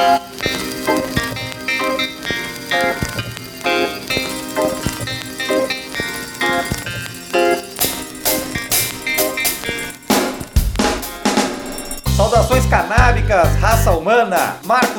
Thank you.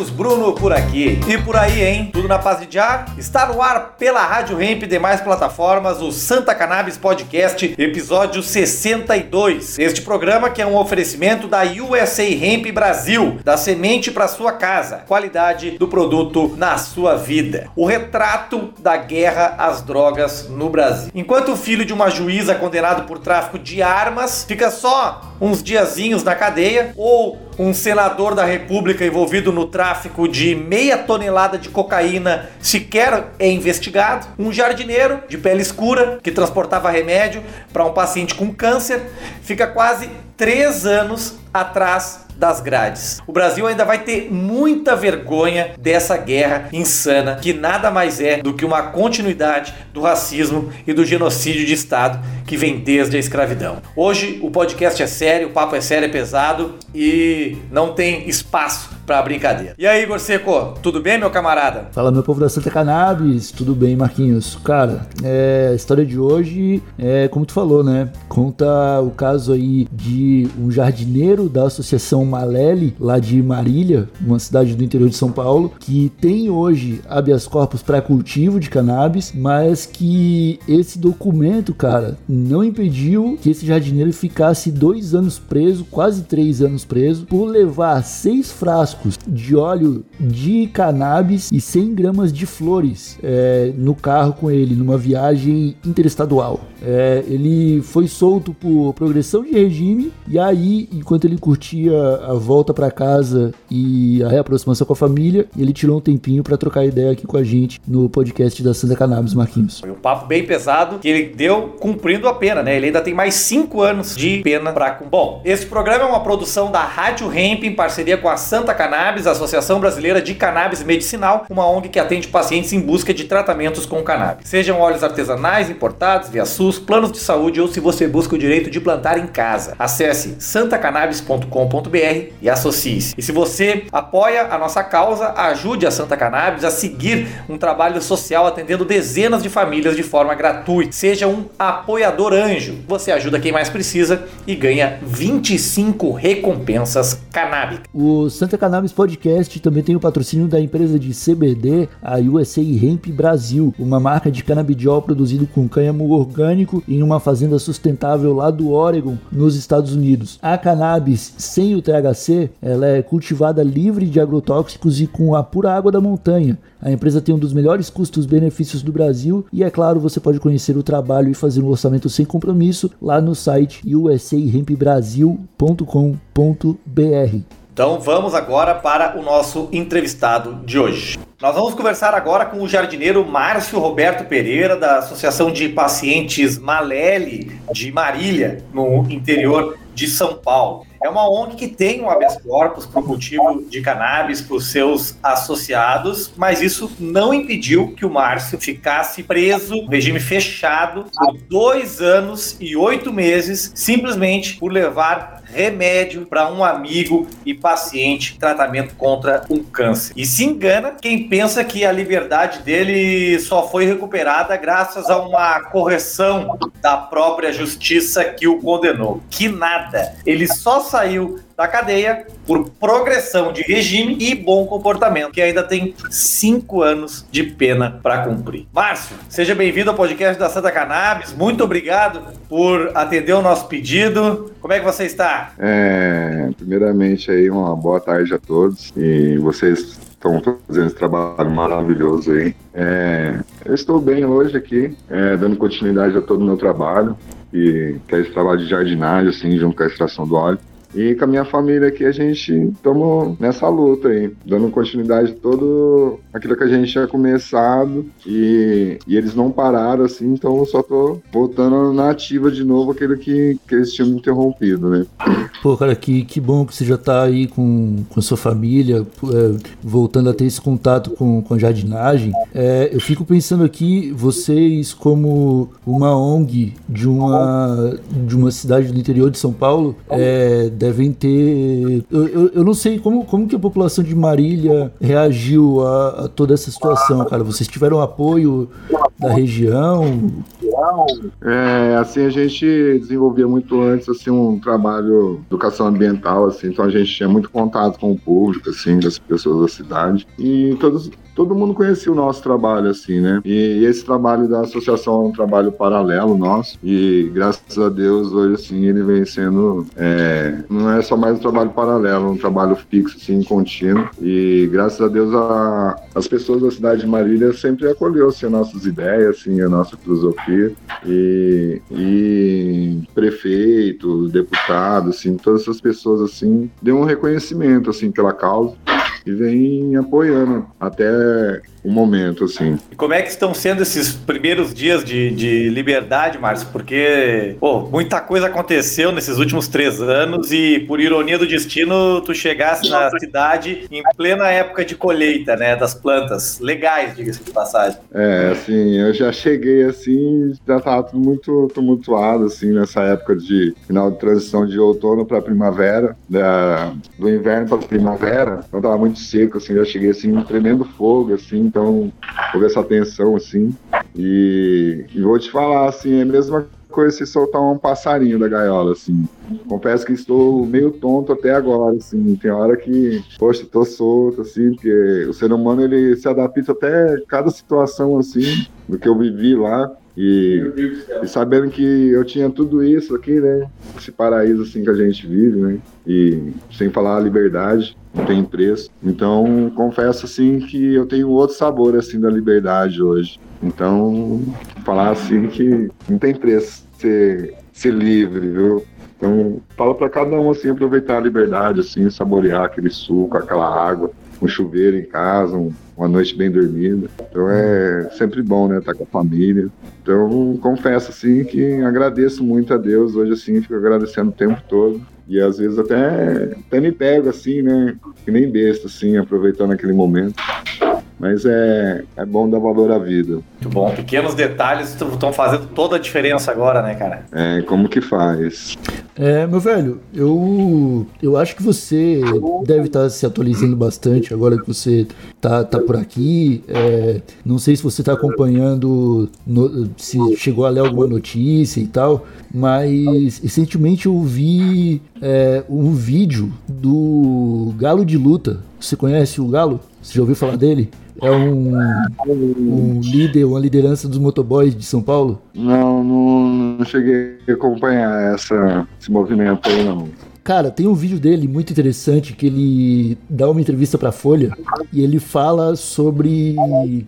Marcos Bruno por aqui. E por aí, hein? Tudo na paz de já? Está no ar pela Rádio Hemp e demais plataformas o Santa Cannabis Podcast, episódio 62. Este programa que é um oferecimento da USA Hemp Brasil, da semente para sua casa, qualidade do produto na sua vida. O retrato da guerra às drogas no Brasil. Enquanto o filho de uma juíza condenado por tráfico de armas fica só uns diazinhos na cadeia, ou um senador da República envolvido no tráfico de meia tonelada de cocaína sequer é investigado, um jardineiro de pele escura que transportava remédio para um paciente com câncer fica quase três anos atrás das grades. O Brasil ainda vai ter muita vergonha dessa guerra insana, que nada mais é do que uma continuidade do racismo e do genocídio de Estado que vem desde a escravidão. Hoje o podcast é sério, o papo é sério, é pesado e não tem espaço para brincadeira. E aí, Gorseco, tudo bem, meu camarada? Fala, meu povo da Santa Cannabis, tudo bem, Marquinhos? Cara, é, a história de hoje é como tu falou, né? Conta o caso aí de um jardineiro da Associação Malele, lá de Marília, uma cidade do interior de São Paulo, que tem hoje habeas corpus para cultivo de cannabis, mas que esse documento, cara, não impediu que esse jardineiro ficasse dois anos preso, quase três anos preso, por levar seis frascos de óleo de cannabis e 100 gramas de flores é, no carro com ele, numa viagem interestadual. É, ele foi solto por progressão de regime e aí, enquanto ele curtia a volta para casa e a reaproximação com a família, ele tirou um tempinho para trocar ideia aqui com a gente no podcast da Santa Cannabis, Marquinhos. Foi um papo bem pesado que ele deu cumprindo a pena, né? Ele ainda tem mais cinco anos de pena para Bom, esse programa é uma produção da Rádio Hemp em parceria com a Santa Cannabis, Associação Brasileira de Cannabis Medicinal, uma ONG que atende pacientes em busca de tratamentos com cannabis. Sejam óleos artesanais importados via SUS, planos de saúde ou se você busca o direito de plantar em casa. Acesse santacannabis.com.br e associe-se. E se você apoia a nossa causa, ajude a Santa Cannabis a seguir um trabalho social atendendo dezenas de famílias de forma gratuita. Seja um apoiador anjo. Você ajuda quem mais precisa e ganha 25 recompensas canábicas. O Santa Cannabis Podcast também tem o patrocínio da empresa de CBD, a USA Hemp Brasil, uma marca de canabidiol produzido com cânhamo orgânico em uma fazenda sustentável lá do Oregon, nos Estados Unidos. A cannabis sem o THC, ela é cultivada livre de agrotóxicos e com a pura água da montanha. A empresa tem um dos melhores custos-benefícios do Brasil e, é claro, você pode conhecer o trabalho e fazer um orçamento sem compromisso lá no site usahempbrasil.com.br. Então vamos agora para o nosso entrevistado de hoje. Nós vamos conversar agora com o jardineiro Márcio Roberto Pereira, da Associação de Pacientes Malele de Marília, no interior de São Paulo. É uma ONG que tem um habeas corpus para o cultivo de cannabis para os seus associados, mas isso não impediu que o Márcio ficasse preso, regime fechado, por dois anos e oito meses, simplesmente por levar remédio para um amigo e paciente tratamento contra um câncer. E se engana quem pensa que a liberdade dele só foi recuperada graças a uma correção da própria justiça que o condenou. Que nada. Ele só saiu da cadeia por progressão de regime e bom comportamento, que ainda tem cinco anos de pena para cumprir. Márcio, seja bem-vindo ao podcast da Santa Cannabis. Muito obrigado por atender o nosso pedido. Como é que você está? É, primeiramente aí uma boa tarde a todos e vocês estão fazendo esse trabalho maravilhoso aí. É, eu estou bem hoje aqui, é, dando continuidade a todo o meu trabalho, e que é esse trabalho de jardinagem, assim, junto com a extração do óleo. E com a minha família aqui, a gente estamos nessa luta aí, dando continuidade a todo aquilo que a gente tinha começado e, e eles não pararam, assim, então eu só tô voltando na ativa de novo aquilo que, que eles tinham interrompido, né? Pô, cara, que, que bom que você já tá aí com, com sua família, é, voltando a ter esse contato com, com a jardinagem. É, eu fico pensando aqui, vocês como uma ONG de uma, de uma cidade do interior de São Paulo, é, devem ter. Eu, eu, eu, não sei como, como que a população de Marília reagiu a, a toda essa situação, cara. Vocês tiveram apoio da região? É, assim, a gente desenvolvia muito antes, assim, um trabalho de educação ambiental, assim, então a gente tinha muito contato com o público, assim, das pessoas da cidade. E todos, todo mundo conhecia o nosso trabalho, assim, né? E, esse trabalho da associação é um trabalho paralelo nosso. E graças a Deus, hoje, assim, ele vem sendo. É, não é só mais um trabalho paralelo, é um trabalho fixo, assim, contínuo. E graças a Deus, a, as pessoas da cidade de Marília sempre acolheu assim, as nossas ideias, assim, a nossa filosofia. E, e prefeito, deputado, assim, todas essas pessoas, assim, deu um reconhecimento, assim, pela causa e vem apoiando até o momento, assim. E como é que estão sendo esses primeiros dias de, de liberdade, Márcio? Porque, pô, muita coisa aconteceu nesses últimos três anos e, por ironia do destino, tu chegasse na cidade em plena época de colheita, né, das plantas. Legais, diga-se de passagem. É, assim, eu já cheguei, assim, já tava tudo muito tumultuado, assim, nessa época de final de transição de outono para primavera, da, do inverno para primavera, então tava muito seco, assim, já cheguei, assim, um tremendo fogo, assim, então houve essa tensão, assim. E, e vou te falar, assim, é a mesma coisa se soltar um passarinho da gaiola, assim. Confesso que estou meio tonto até agora, assim. Tem hora que, poxa, tô solto, assim, porque o ser humano, ele se adapta até cada situação, assim, do que eu vivi lá. E, e, sabendo que eu tinha tudo isso aqui, né? Esse paraíso assim que a gente vive, né? E sem falar a liberdade, não tem preço. Então, confesso assim que eu tenho outro sabor assim da liberdade hoje. Então, falar assim que não tem preço ser, ser livre, viu? Então, falo para cada um assim aproveitar a liberdade assim, saborear aquele suco, aquela água, um chuveiro em casa, um, uma noite bem dormida. Então é sempre bom, né, estar tá com a família. Então, confesso assim que agradeço muito a Deus hoje assim, fico agradecendo o tempo todo. E às vezes até, até me pego assim, né, que nem besta assim, aproveitando aquele momento. Mas é, é bom dar valor à vida. Muito bom. Pequenos detalhes estão fazendo toda a diferença agora, né, cara? É, como que faz? É, meu velho, eu, eu acho que você deve estar se atualizando bastante agora que você tá, tá por aqui. É, não sei se você está acompanhando, no, se chegou a ler alguma notícia e tal, mas recentemente eu vi é, um vídeo do Galo de Luta. Você conhece o Galo? Você já ouviu falar dele? É um, um líder, uma liderança dos motoboys de São Paulo? Não, não, não cheguei a acompanhar essa, esse movimento aí, não. Cara, tem um vídeo dele muito interessante que ele dá uma entrevista pra Folha e ele fala sobre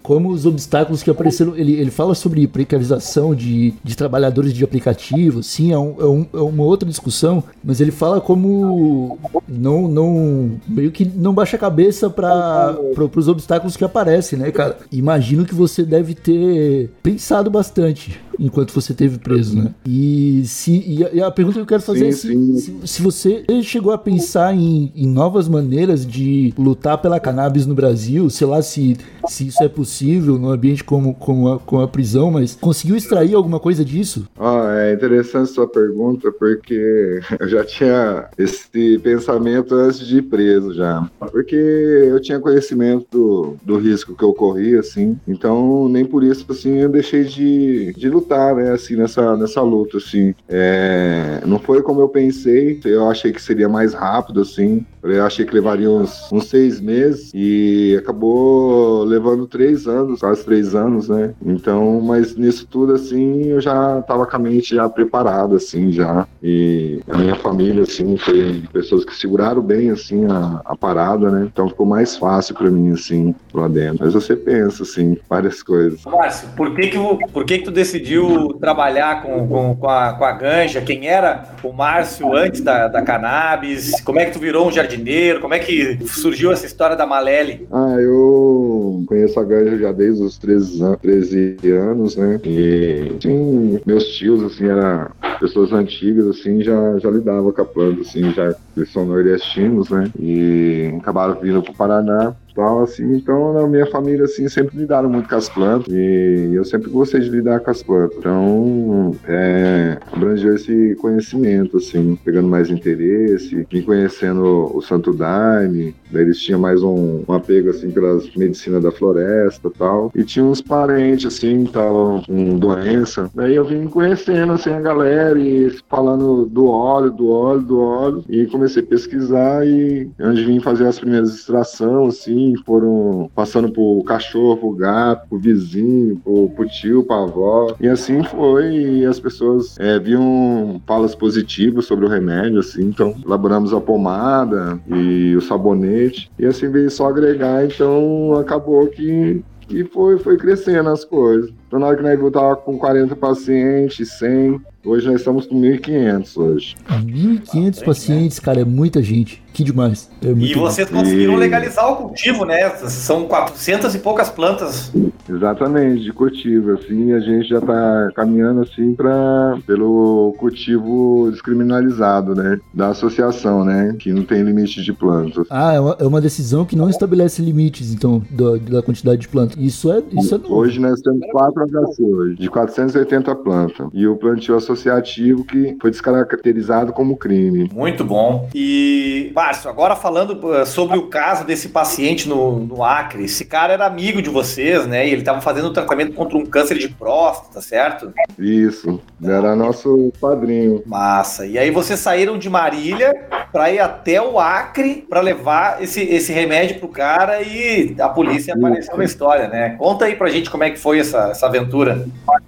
como os obstáculos que apareceram. Ele, ele fala sobre precarização de, de trabalhadores de aplicativo, sim, é, um, é, um, é uma outra discussão, mas ele fala como não, não meio que não baixa a cabeça para os obstáculos que aparecem, né, cara? Imagino que você deve ter pensado bastante enquanto você teve preso, né? E se e a, pergunta que eu quero fazer sim, é se, se, se, você chegou a pensar em, em, novas maneiras de lutar pela cannabis no Brasil, sei lá se, se isso é possível num ambiente como, como, a, como a prisão, mas conseguiu extrair alguma coisa disso? Ah, é interessante sua pergunta, porque eu já tinha esse pensamento antes de ir preso já. Porque eu tinha conhecimento do, do risco que eu corria, assim, então nem por isso, assim, eu deixei de, de lutar lutar, né, assim, nessa, nessa luta, assim. É, não foi como eu pensei, eu achei que seria mais rápido, assim. Eu achei que levaria uns, uns seis meses e acabou levando três anos, quase três anos, né? Então, mas nisso tudo, assim, eu já tava com a mente já preparada, assim, já. E a minha família, assim, foi pessoas que seguraram bem, assim, a, a parada, né? Então ficou mais fácil para mim, assim, lá dentro. Mas você pensa, assim, várias coisas. Márcio, por que que, por que, que tu decidiu decidiu trabalhar com, com, com, a, com a ganja? Quem era o Márcio antes da, da cannabis? Como é que tu virou um jardineiro? Como é que surgiu essa história da Malele? Ah, eu conheço a ganja já desde os 13, 13 anos, né? E sim, meus tios, assim, eram pessoas antigas, assim, já, já lidavam com a planta, assim, já eles são nordestinos, né? E acabaram vindo para o Paraná tal, assim. Então, na minha família, assim, sempre lidaram muito com as plantas e eu sempre gostei de lidar com as plantas. Então, é, abrangeu esse conhecimento, assim, pegando mais interesse, vim conhecendo o Santo Daime, daí eles tinham mais um, um apego, assim, pelas medicinas da floresta tal. E tinha uns parentes, assim, que estavam com doença. Daí eu vim conhecendo, assim, a galera e falando do óleo, do óleo, do óleo. E comecei a pesquisar e onde vim fazer as primeiras extrações, assim, foram passando pro cachorro, pro gato, pro vizinho, pro, pro tio, pra avó. E assim foi, e as pessoas é, viam falas positivas sobre o remédio, assim, então elaboramos a pomada e o sabonete, e assim veio só agregar, então acabou que e foi, foi crescendo as coisas. Então, na hora que nós voltava com 40 pacientes, 100, Hoje nós estamos com 1.500 hoje. 1.500 ah, pacientes, né? cara, é muita gente. Que demais. É e vocês bom. conseguiram e... legalizar o cultivo, né? São 400 e poucas plantas. Exatamente, de cultivo. Assim, a gente já está caminhando assim para pelo cultivo descriminalizado, né? Da associação, né? Que não tem limite de plantas. Ah, é uma, é uma decisão que não estabelece limites, então, da, da quantidade de plantas. Isso é, isso é novo. Hoje nós temos 4 Hoje, de 480 plantas. E o plantio associativo que foi descaracterizado como crime. Muito bom. E, Márcio, agora falando uh, sobre o caso desse paciente no, no Acre, esse cara era amigo de vocês, né? E ele estava fazendo tratamento contra um câncer de próstata, certo? Isso, era nosso padrinho. Massa. E aí vocês saíram de Marília para ir até o Acre para levar esse, esse remédio pro cara e a polícia apareceu na história, né? Conta aí pra gente como é que foi essa, essa aventura.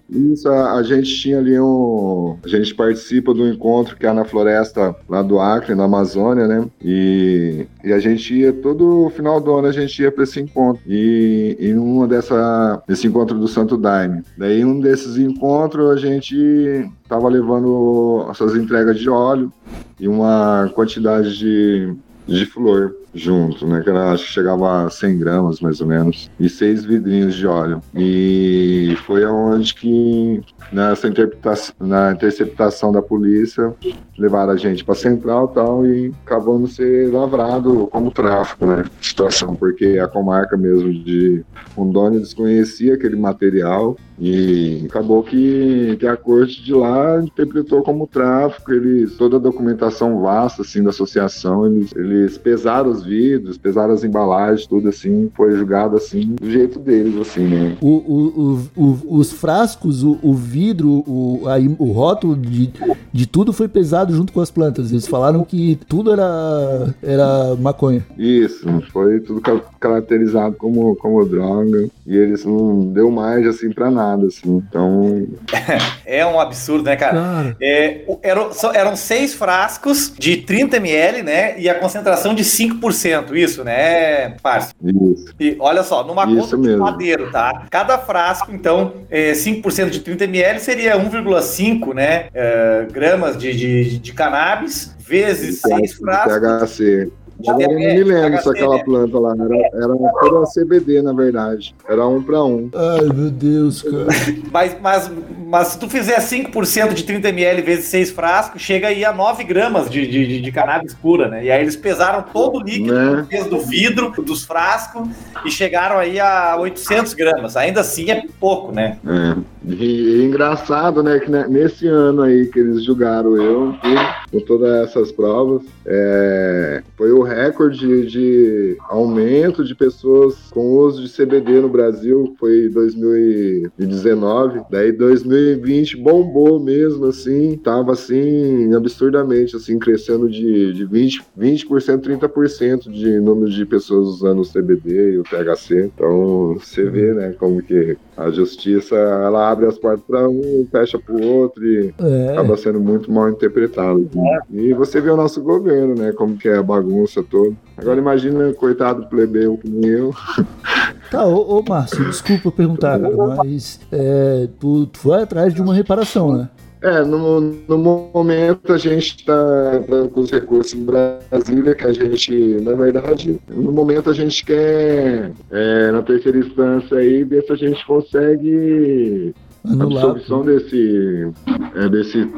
Isso, a, a gente tinha ali um a gente participa do encontro que há na floresta lá do Acre, na Amazônia, né? E, e a gente ia, todo final do ano a gente ia para esse encontro. E em uma dessa, desse encontro do Santo Daime. Daí um desses encontros a gente tava levando essas entregas de óleo e uma quantidade de, de flor junto, né? Que era, acho que chegava a 100 gramas mais ou menos, e seis vidrinhos de óleo. E foi aonde que nessa interpretação, na interceptação da polícia levaram a gente para central tal e acabando ser lavrado como tráfico, né? Situação porque a comarca mesmo de Rondônia desconhecia aquele material e acabou que, que a corte de lá interpretou como tráfico. Eles toda a documentação vasta assim da associação, eles, eles pesaram os vidros, pesaram as embalagens, tudo assim, foi julgado assim, do jeito deles, assim, né? O, o, o, os frascos, o, vidro, o, a, o rótulo de, de tudo foi pesado junto com as plantas. Eles falaram que tudo era, era maconha. Isso, foi tudo caracterizado como, como droga. E eles não deu mais assim pra nada, assim. Então. é um absurdo, né, cara? cara. É, eram, eram seis frascos de 30 ml, né? E a concentração de 5% isso, né, parça? Isso. E olha só, numa isso conta mesmo. de madeiro, tá? Cada frasco, então, é, 5% de 30 ml seria 1,5 né, é, gramas de, de, de cannabis, vezes 6 frascos. THC. Agora eu não me lembro se aquela planta lá era, era toda CBD, na verdade. Era um para um. Ai, meu Deus, cara. mas, mas, mas se tu fizer 5% de 30ml vezes 6 frascos, chega aí a 9 gramas de, de, de cannabis pura, né? E aí eles pesaram todo o líquido né? do vidro, dos frascos, e chegaram aí a 800 gramas. Ainda assim é pouco, né? É. E, e engraçado, né, que nesse ano aí que eles julgaram eu, com todas essas provas, é, foi o recorde de aumento de pessoas com uso de CBD no Brasil, foi 2019. Daí 2020 bombou mesmo, assim, tava assim, absurdamente, assim, crescendo de, de 20%, 20%, 30% de número de pessoas usando o CBD e o THC. Então, você vê, né, como que a justiça, ela abre as portas para um, fecha para o outro e é. acaba sendo muito mal interpretado. É. E você vê o nosso governo, né, como que é a bagunça toda. Agora imagina, coitado plebeu como eu. Tá, ô, ô Márcio, desculpa perguntar, mas é, tu, tu foi atrás de uma reparação, né? É, no, no momento a gente está com os recursos em Brasília, que a gente, na verdade, no momento a gente quer, é, na terceira instância aí, ver se a gente consegue Anulado. absorção desse, é, desse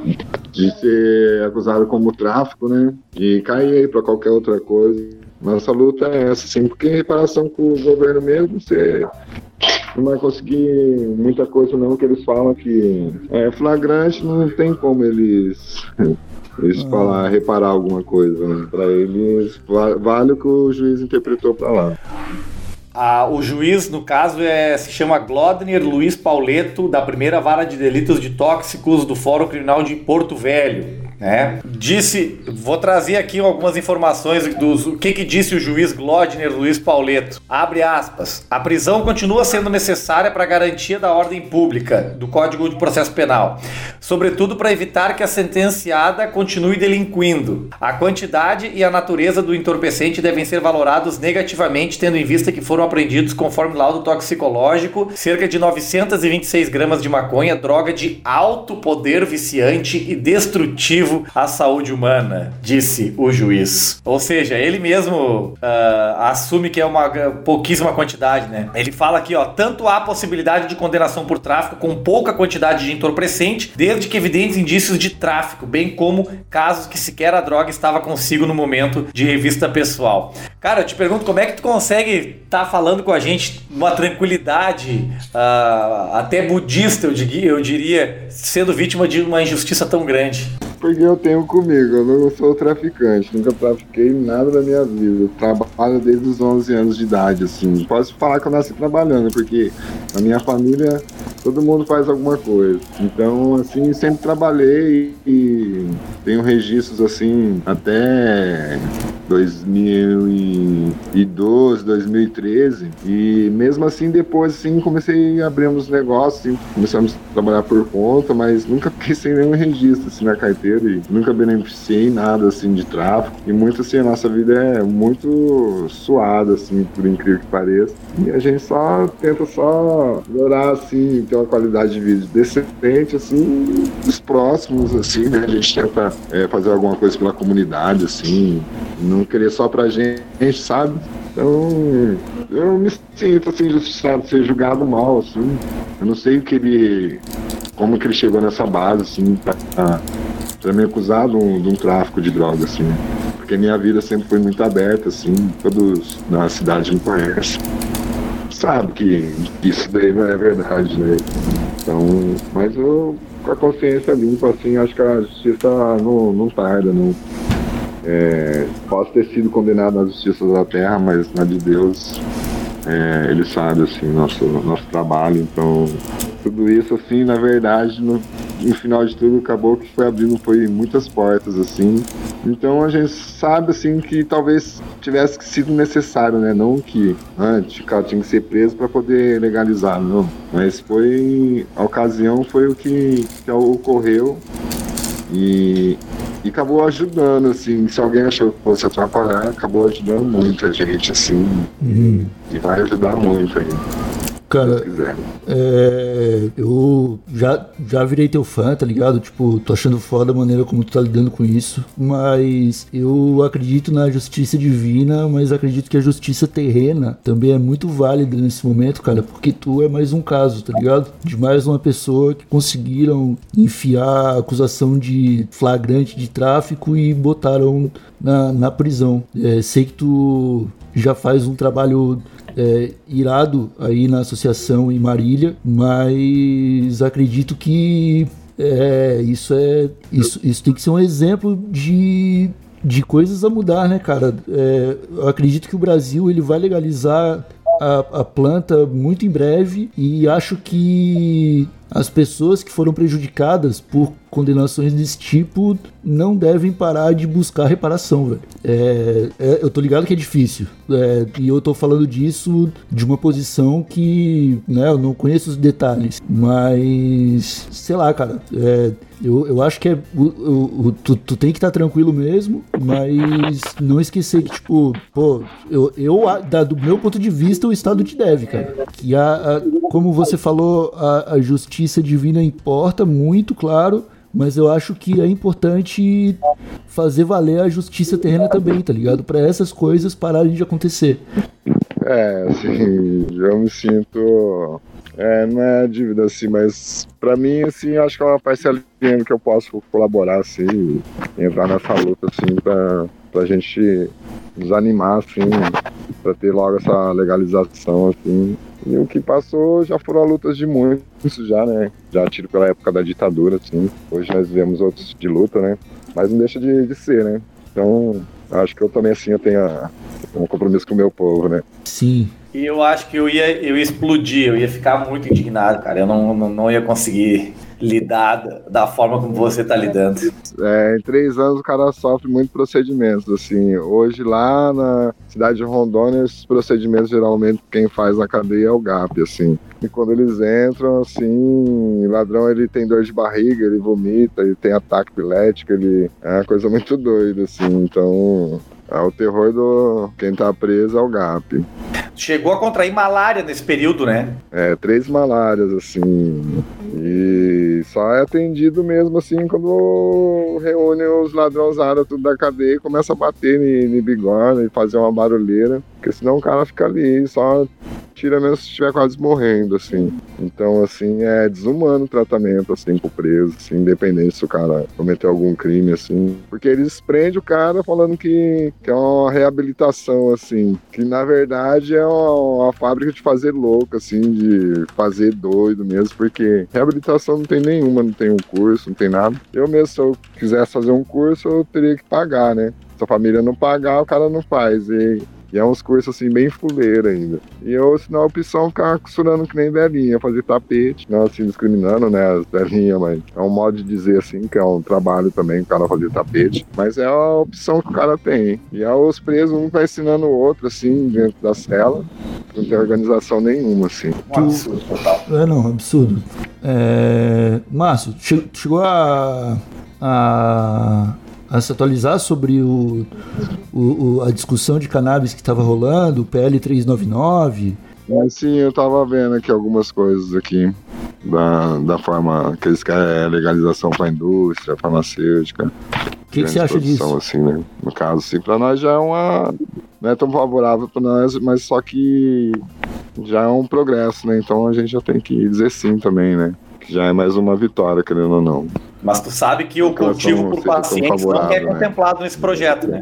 de ser acusado como tráfico, né? E cair aí para qualquer outra coisa. Nossa luta é essa, assim, porque em reparação com o governo mesmo, você não vai conseguir muita coisa não, que eles falam que é flagrante, não tem como eles eles Ah. falar, reparar alguma coisa, né? Para eles va- vale o que o juiz interpretou para lá. Ah, o juiz, no caso, é, se chama Glodner Luiz Pauleto, da primeira vara de delitos de tóxicos do Fórum Criminal de Porto Velho. Né? Disse, vou trazer aqui algumas informações dos o que, que disse o juiz Glodner Luiz Pauleto. Abre aspas. A prisão continua sendo necessária para a garantia da ordem pública do Código de Processo Penal, sobretudo para evitar que a sentenciada continue delinquindo. A quantidade e a natureza do entorpecente devem ser valorados negativamente, tendo em vista que foram apreendidos, conforme laudo toxicológico, cerca de 926 gramas de maconha, droga de alto poder viciante e destrutivo à saúde humana, disse o juiz. Ou seja, ele mesmo ah, assume que é uma pouquíssima quantidade, né? Ele fala aqui, ó, tanto há possibilidade de condenação por tráfico com pouca quantidade de entorpecente, desde que evidentes indícios de tráfico, bem como casos que sequer a droga estava consigo no momento de revista pessoal. Cara, eu te pergunto como é que tu consegue estar falando com a gente numa tranquilidade ah, até budista, eu diria, eu diria, sendo vítima de uma injustiça tão grande. Porque eu tenho comigo, eu não sou traficante, nunca trafiquei nada da minha vida. Eu trabalho desde os 11 anos de idade, assim. Posso falar que eu nasci trabalhando, porque na minha família todo mundo faz alguma coisa. Então, assim, sempre trabalhei e tenho registros, assim, até 2012, 2013. E mesmo assim, depois, assim, comecei a abrir uns negócios, assim, começamos a trabalhar por conta, mas nunca fiquei sem nenhum registro, assim, na carteira e nunca beneficiei nada, assim, de tráfico. E muito, assim, a nossa vida é muito suada, assim, por incrível que pareça. E a gente só tenta só melhorar, assim, ter uma qualidade de vida decente, assim, dos próximos, assim, né? A gente tenta é, fazer alguma coisa pela comunidade, assim, querer só pra gente, sabe? Então, eu me sinto, assim, injustiçado ser julgado mal, assim. Eu não sei o que ele... como que ele chegou nessa base, assim, pra, pra me acusar de um, de um tráfico de droga, assim. Porque minha vida sempre foi muito aberta, assim, todos na cidade me conhecem. Sabe que isso daí não é verdade, né? Então, mas eu, com a consciência limpa, assim, acho que a justiça não, não tarda, não. É, posso ter sido condenado na justiça da terra, mas na de Deus, é, ele sabe, assim, nosso, nosso trabalho. Então, tudo isso, assim, na verdade, no, no final de tudo, acabou que foi abrindo foi muitas portas, assim. Então, a gente sabe, assim, que talvez tivesse sido necessário, né? Não que antes o cara tinha que ser preso para poder legalizar, não. Mas foi, a ocasião foi o que, que ocorreu. E, e acabou ajudando, assim, se alguém achou que fosse atrapalhar, acabou ajudando muito a gente, assim, Uhum. e vai ajudar muito aí, Cara. É, eu já, já virei teu fã, tá ligado? Tipo, tô achando foda a maneira como tu tá lidando com isso. Mas eu acredito na justiça divina, mas acredito que a justiça terrena também é muito válida nesse momento, cara, porque tu é mais um caso, tá ligado? De mais uma pessoa que conseguiram enfiar a acusação de flagrante de tráfico e botaram na, na prisão. É, sei que tu já faz um trabalho é, irado aí na associação em Marília, mas acredito que é, isso é isso, isso tem que ser um exemplo de, de coisas a mudar, né, cara? É, eu acredito que o Brasil ele vai legalizar a, a planta muito em breve e acho que as pessoas que foram prejudicadas por condenações desse tipo não devem parar de buscar reparação, velho. É, é, eu tô ligado que é difícil. é, e eu tô falando disso de uma posição que, né, eu não conheço os detalhes. Mas, sei lá, cara. é, eu, eu acho que é. O, o- o- tu, tu tem que estar tranquilo mesmo, mas não esquecer que, tipo, pô, eu, eu da- do meu ponto de vista, o Estado te deve, cara. Que a, a- como você falou, a, a justiça divina importa muito, claro. Mas eu acho que é importante fazer valer a justiça terrena também, tá ligado? Pra essas coisas pararem de acontecer. É, assim, eu me sinto É, não é dívida, assim, mas pra mim, assim, acho que é uma dinheiro que eu posso colaborar, assim, entrar nessa luta, assim, pra, pra gente desanimar, assim, pra ter logo essa legalização, assim. E o que passou já foram lutas de muitos, já, né? Já tiro pela época da ditadura, assim. Hoje nós vivemos outros de luta, né? Mas não deixa de, de ser, né? Então, acho que eu também, assim, eu tenho um compromisso com o meu povo, né? Sim. E eu acho que eu ia, eu ia explodir, eu ia ficar muito indignado, cara. Eu não, não, não ia conseguir lidar da, forma como você está lidando. É, em três anos o cara sofre muitos procedimentos, assim. Hoje lá na cidade de Rondônia, esses procedimentos geralmente quem faz na cadeia é o GAP, assim. E quando eles entram, assim, ladrão ele tem dor de barriga, ele vomita, ele tem ataque epilético, ele é uma coisa muito doida, assim. Então, é o terror do quem tá preso é o GAP. Chegou a contrair malária nesse período, né? É, três malárias, assim. E só é atendido mesmo assim quando reúne os ladrões tudo da cadeia e começa a bater em bigorna e fazer uma barulheira. Porque senão o cara fica ali só tira mesmo se estiver quase morrendo, assim. Então, assim, é desumano o tratamento, assim, pro preso, assim, independente se o cara cometeu algum crime, assim. Porque eles prendem o cara falando que, que é uma reabilitação, assim. Que, na verdade, é uma, uma fábrica de fazer louco, assim, de fazer doido mesmo, porque reabilitação não tem nenhuma, não tem um curso, não tem nada. Eu mesmo, se eu quisesse fazer um curso, eu teria que pagar, né? Se a família não pagar, o cara não faz. E e é uns cursos assim bem fuleiro ainda. E eu, se não, a opção é ficar costurando que nem velhinha, fazer tapete, não assim discriminando, né, as velhinhas, mas é um modo de dizer assim, que é um trabalho também o cara fazer tapete. Mas é a opção que o cara tem. E aí os presos, um vai ensinando o outro, assim, dentro da cela, não tem organização nenhuma, assim. Um absurdo total. É, não, absurdo. É... Márcio, chegou a. a a se atualizar sobre o, o, a discussão de cannabis que estava rolando, o PL 399. Mas sim, eu estava vendo aqui algumas coisas aqui da, da forma que eles querem a legalização para a indústria farmacêutica. O que, que, você acha disso? Assim, né? No caso, sim, para nós já é uma. Não é tão favorável para nós, mas só que já é um progresso, né? Então a gente já tem que dizer sim também, né? Que já é mais uma vitória, querendo ou não. Mas tu sabe que o cultivo por pacientes não é né? contemplado nesse projeto, né?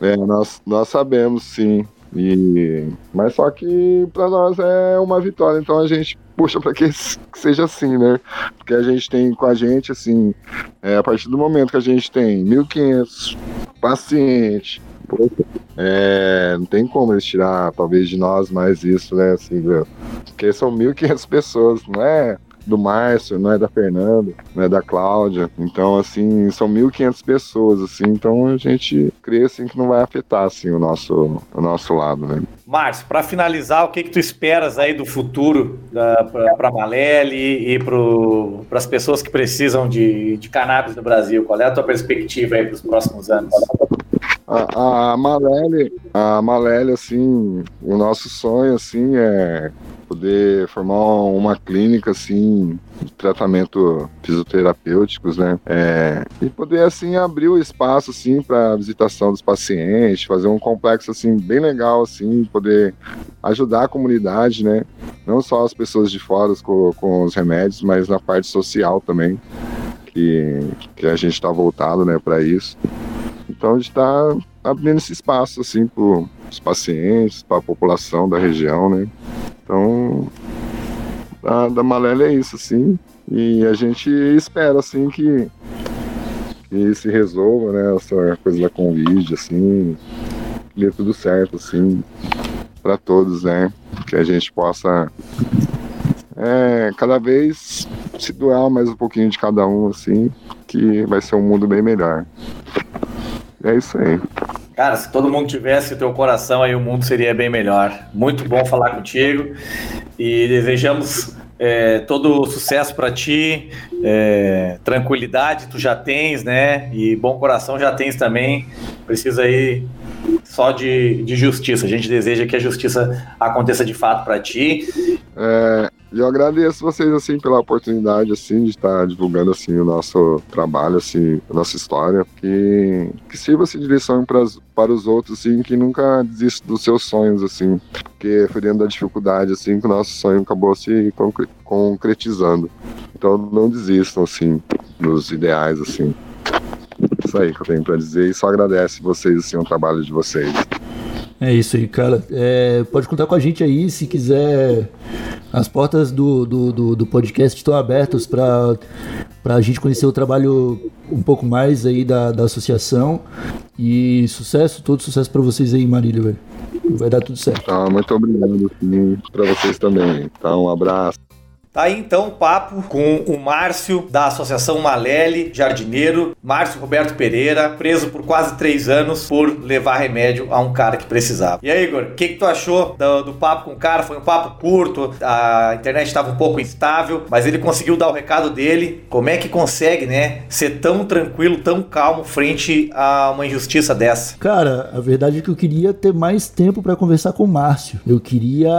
É, nós, nós sabemos, sim. E... Mas só que para nós é uma vitória, então a gente puxa para que seja assim, né? Porque a gente tem com a gente, assim, é, a partir do momento que a gente tem 1.500 pacientes, é, não tem como eles tirar, talvez, de nós mais isso, né? Assim, porque são 1.500 pessoas, não é do Márcio, não é da Fernanda, não é da Cláudia. Então, assim, são 1.500 pessoas, assim, então a gente crê, assim, que não vai afetar, assim, o nosso, o nosso lado, né? Márcio, para finalizar, o que que tu esperas aí do futuro para a Malele e para as pessoas que precisam de, de cannabis no Brasil? Qual é a tua perspectiva aí para os próximos anos? A, a Malele, a Malele, assim, o nosso sonho, assim, é poder formar uma clínica assim de tratamento fisioterapêuticos, né? É, e poder assim abrir o espaço assim para visitação dos pacientes, fazer um complexo assim bem legal assim, poder ajudar a comunidade, né? Não só as pessoas de fora com, com os remédios, mas na parte social também, que, que a gente está voltado, né, para isso. Então a gente está abrindo esse espaço assim para os pacientes, para a população da região, né? Então, da, da Malélia é isso, assim. E a gente espera, assim, que, que se resolva, né, essa coisa da Covid, assim, que dê tudo certo, assim, para todos, né? Que a gente possa é, cada vez se doar mais um pouquinho de cada um, assim, que vai ser um mundo bem melhor. É isso aí. Cara, se todo mundo tivesse o teu coração, aí o mundo seria bem melhor. Muito bom falar contigo e desejamos é, todo sucesso para ti, é, tranquilidade tu já tens, né? E bom coração já tens também. Precisa aí só de, de justiça. A gente deseja que a justiça aconteça de fato para ti. É, E eu agradeço vocês, assim, pela oportunidade, assim, de estar divulgando, assim, o nosso trabalho, assim, a nossa história. Que, que sirva-se de lição para, para os outros, assim, que nunca desistam dos seus sonhos, assim. Porque foi dentro da dificuldade, assim, que o nosso sonho acabou se concretizando. Então não desistam, assim, dos ideais, assim. Isso aí que eu tenho para dizer e só agradece vocês, assim, o trabalho de vocês. É isso aí, cara. É, pode contar com a gente aí se quiser. As portas do, do, do, do podcast estão abertas para a gente conhecer o trabalho um pouco mais aí da, da associação. E sucesso, todo sucesso para vocês aí, Marília, velho. Vai dar tudo certo. Tá, muito obrigado para vocês também. Tá, um abraço. Tá aí então o papo com o Márcio da Associação Malele, jardineiro, Márcio Roberto Pereira, preso por quase três anos por levar remédio a um cara que precisava. E aí, Igor, o que, que tu achou do, do, papo com o cara? Foi um papo curto, a internet estava um pouco instável, mas ele conseguiu dar o recado dele. Como é que consegue, né, ser tão tranquilo, tão calmo frente a uma injustiça dessa? Cara, a verdade é que eu queria ter mais tempo para conversar com o Márcio. Eu queria,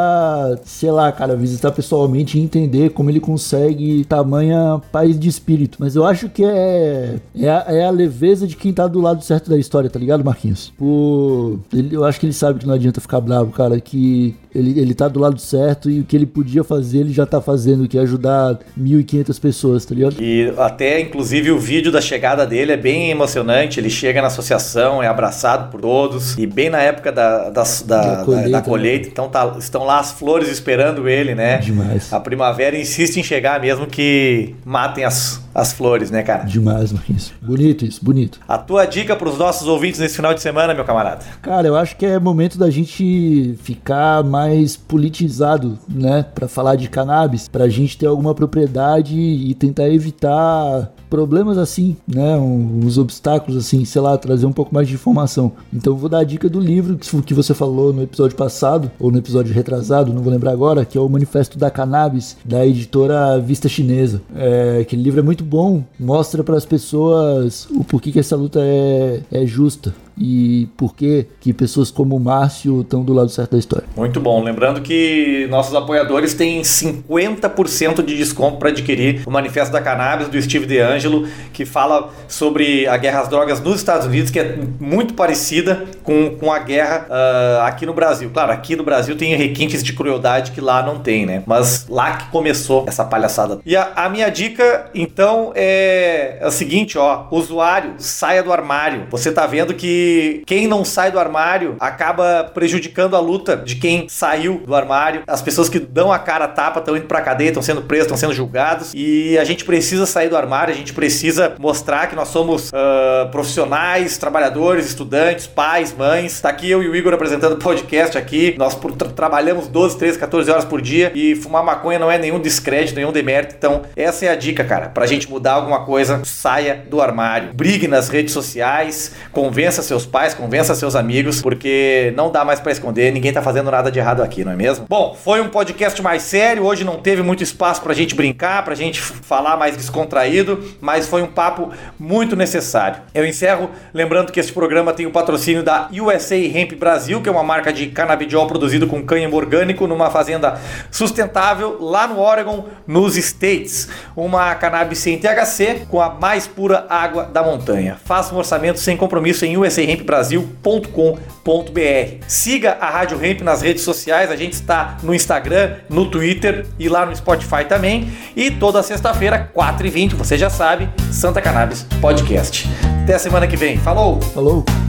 sei lá, cara, visitar pessoalmente e entender como ele consegue tamanha paz de espírito. Mas eu acho que é, é, a, é a leveza de quem tá do lado certo da história, tá ligado, Marquinhos? Por, ele, eu acho que ele sabe que não adianta ficar bravo, cara, que ele, ele tá do lado certo e o que ele podia fazer, ele já tá fazendo, que é ajudar 1.500 pessoas, tá ligado? E até, inclusive, o vídeo da chegada dele é bem emocionante. Ele chega na associação, é abraçado por todos. E bem na época da, da, da, da colheita, da, da colheita né? então tá, estão lá as flores esperando ele, né? Demais. A primavera insiste em chegar mesmo que matem as, as flores, né, cara? Demais, Marquinhos. Bonito isso, bonito. A tua dica para os nossos ouvintes nesse final de semana, meu camarada? Cara, eu acho que é momento da gente ficar mais politizado, né, para falar de cannabis, pra gente ter alguma propriedade e tentar evitar problemas assim, né, uns obstáculos assim, sei lá, trazer um pouco mais de informação. Então vou dar a dica do livro que você falou no episódio passado ou no episódio retrasado, não vou lembrar agora, que é o Manifesto da Cannabis da editora Vista Chinesa. É, aquele livro é muito bom, mostra para as pessoas o porquê que essa luta é, é justa e por que que pessoas como o Márcio estão do lado certo da história. Muito bom. Lembrando que nossos apoiadores têm 50% de desconto para adquirir o Manifesto da Cannabis do Steve DeAngelo, que fala sobre a guerra às drogas nos Estados Unidos, que é muito parecida com, com a guerra uh, aqui no Brasil. Claro, aqui no Brasil tem requintes de crueldade que lá não tem, né? Mas lá que começou essa palhaçada. E a, a minha dica, então, é, é o seguinte, ó. Usuário, saia do armário. Você tá vendo que quem não sai do armário acaba prejudicando a luta de quem saiu do armário. As pessoas que dão a cara a tapa estão indo pra cadeia, estão sendo presas, estão sendo julgados. E a gente precisa sair do armário, a gente precisa mostrar que nós somos uh, profissionais, trabalhadores, estudantes, pais, mães. Tá aqui eu e o Igor apresentando podcast aqui. Nós tra trabalhamos 12, 13, 14 horas por dia e fumar maconha não é nenhum descrédito, nenhum demérito. Então, essa é a dica, cara. Pra gente mudar alguma coisa, saia do armário. Brigue nas redes sociais, convença seus pais, convença seus amigos, porque não dá mais para esconder, ninguém tá fazendo nada de errado aqui, não é mesmo? Bom, foi um podcast mais sério, hoje não teve muito espaço pra gente brincar, pra gente falar mais descontraído, mas foi um papo muito necessário. Eu encerro lembrando que este programa tem o patrocínio da USA Hemp Brasil, que é uma marca de canabidiol produzido com cânhamo orgânico numa fazenda sustentável lá no Oregon, nos States. Uma cannabis sem THC com a mais pura água da montanha. Faça um orçamento sem compromisso em USA radiorempbrasil.com.br. Siga a Rádio Ramp nas redes sociais, a gente está no Instagram, no Twitter e lá no Spotify também. E toda sexta-feira, 4h20, você já sabe, Santa Cannabis Podcast. Até a semana que vem. Falou! Falou!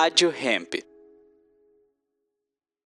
Rádio Hemp.